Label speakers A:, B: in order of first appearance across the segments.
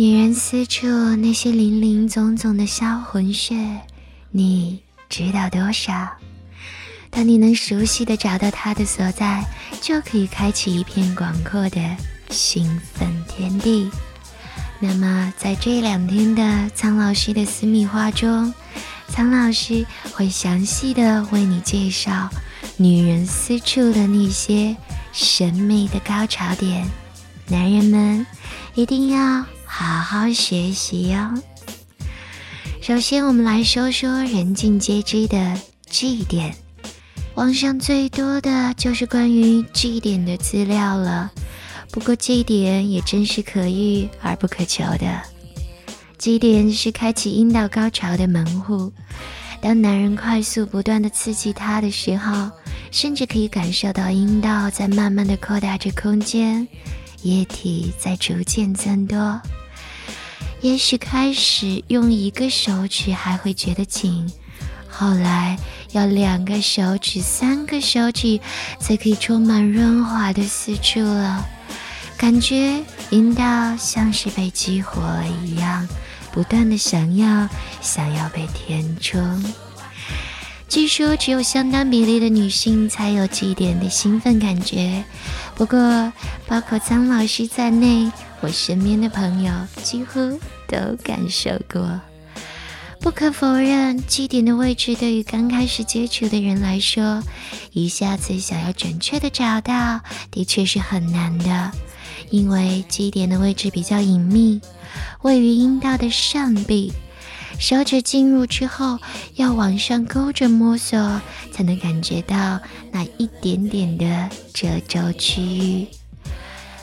A: 女人私处那些林林总总的销魂穴，你知道多少？当你能熟悉的找到它的所在，就可以开启一片广阔的兴奋天地。那么，在这两天的苍老师的私密话中，苍老师会详细的为你介绍女人私处的那些神秘的高潮点。男人们一定要。好好学习哟。首先，我们来说说人尽皆知的 G 点。网上最多的就是关于 G 点的资料了。不过，，G 点也真是可遇而不可求的。G 点是开启阴道高潮的门户。当男人快速不断的刺激它的时候，甚至可以感受到阴道在慢慢的扩大着空间，液体在逐渐增多。也许开始用一个手指还会觉得紧，后来要两个手指、三个手指才可以充满润滑的四处了。感觉阴道像是被激活了一样，不断的想要、想要被填充。据说只有相当比例的女性才有这点的兴奋感觉，不过包括苍老师在内。我身边的朋友几乎都感受过。不可否认，基点的位置对于刚开始接触的人来说，一下子想要准确的找到，的确是很难的。因为基点的位置比较隐秘，位于阴道的上壁，手指进入之后，要往上勾着摸索，才能感觉到那一点点的褶皱区域。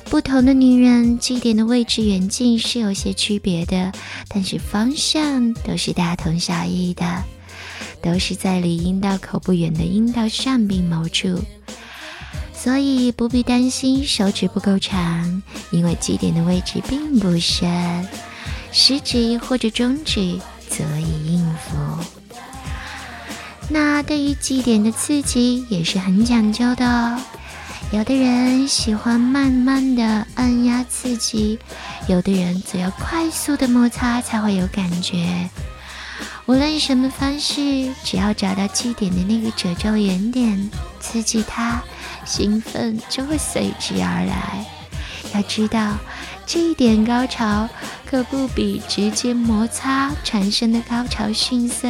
A: 不同的女人，基点的位置远近是有些区别的，但是方向都是大同小异的，都是在离阴道口不远的阴道上壁某处，所以不必担心手指不够长，因为基点的位置并不深，食指或者中指足以应付。那对于基点的刺激也是很讲究的哦。有的人喜欢慢慢的按压刺激，有的人则要快速的摩擦才会有感觉。无论什么方式，只要找到基点的那个褶皱原点，刺激它，兴奋就会随之而来。要知道，这一点高潮可不比直接摩擦产生的高潮逊色，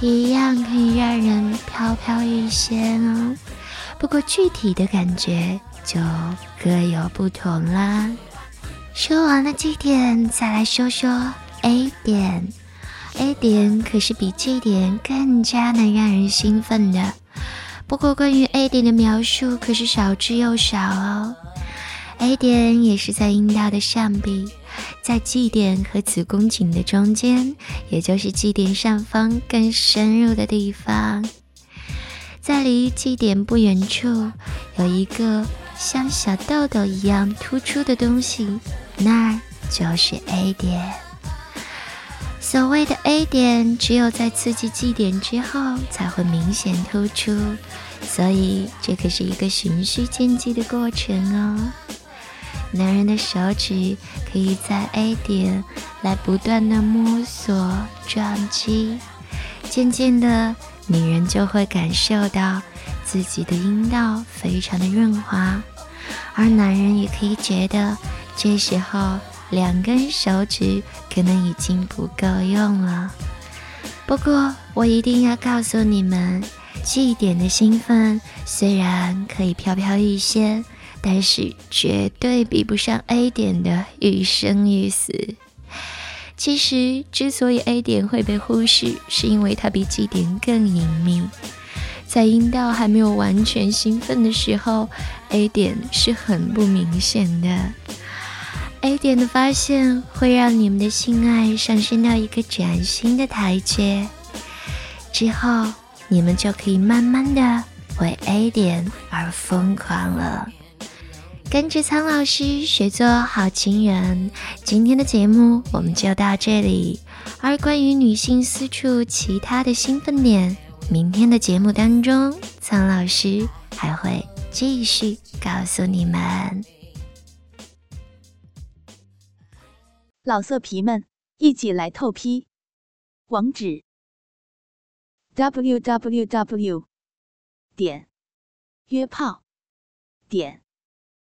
A: 一样可以让人飘飘欲仙哦。不过具体的感觉就各有不同啦。说完了 G 点，再来说说 A 点。A 点可是比 G 点更加能让人兴奋的。不过关于 A 点的描述可是少之又少哦。A 点也是在阴道的上壁，在 G 点和子宫颈的中间，也就是 G 点上方更深入的地方。在离基点不远处，有一个像小豆豆一样突出的东西，那就是 A 点。所谓的 A 点，只有在刺激基点之后才会明显突出，所以这可是一个循序渐进的过程哦。男人的手指可以在 A 点来不断的摸索撞击，渐渐的。女人就会感受到自己的阴道非常的润滑，而男人也可以觉得这时候两根手指可能已经不够用了。不过我一定要告诉你们，这一点的兴奋虽然可以飘飘欲仙，但是绝对比不上 A 点的欲生欲死。其实，之所以 A 点会被忽视，是因为它比 G 点更隐秘。在阴道还没有完全兴奋的时候，A 点是很不明显的。A 点的发现会让你们的性爱上升到一个崭新的台阶，之后你们就可以慢慢的为 A 点而疯狂了。跟着苍老师学做好情人，今天的节目我们就到这里。而关于女性私处其他的兴奋点，明天的节目当中，苍老师还会继续告诉你们。
B: 老色皮们，一起来透批！网址：w w w. 点约炮点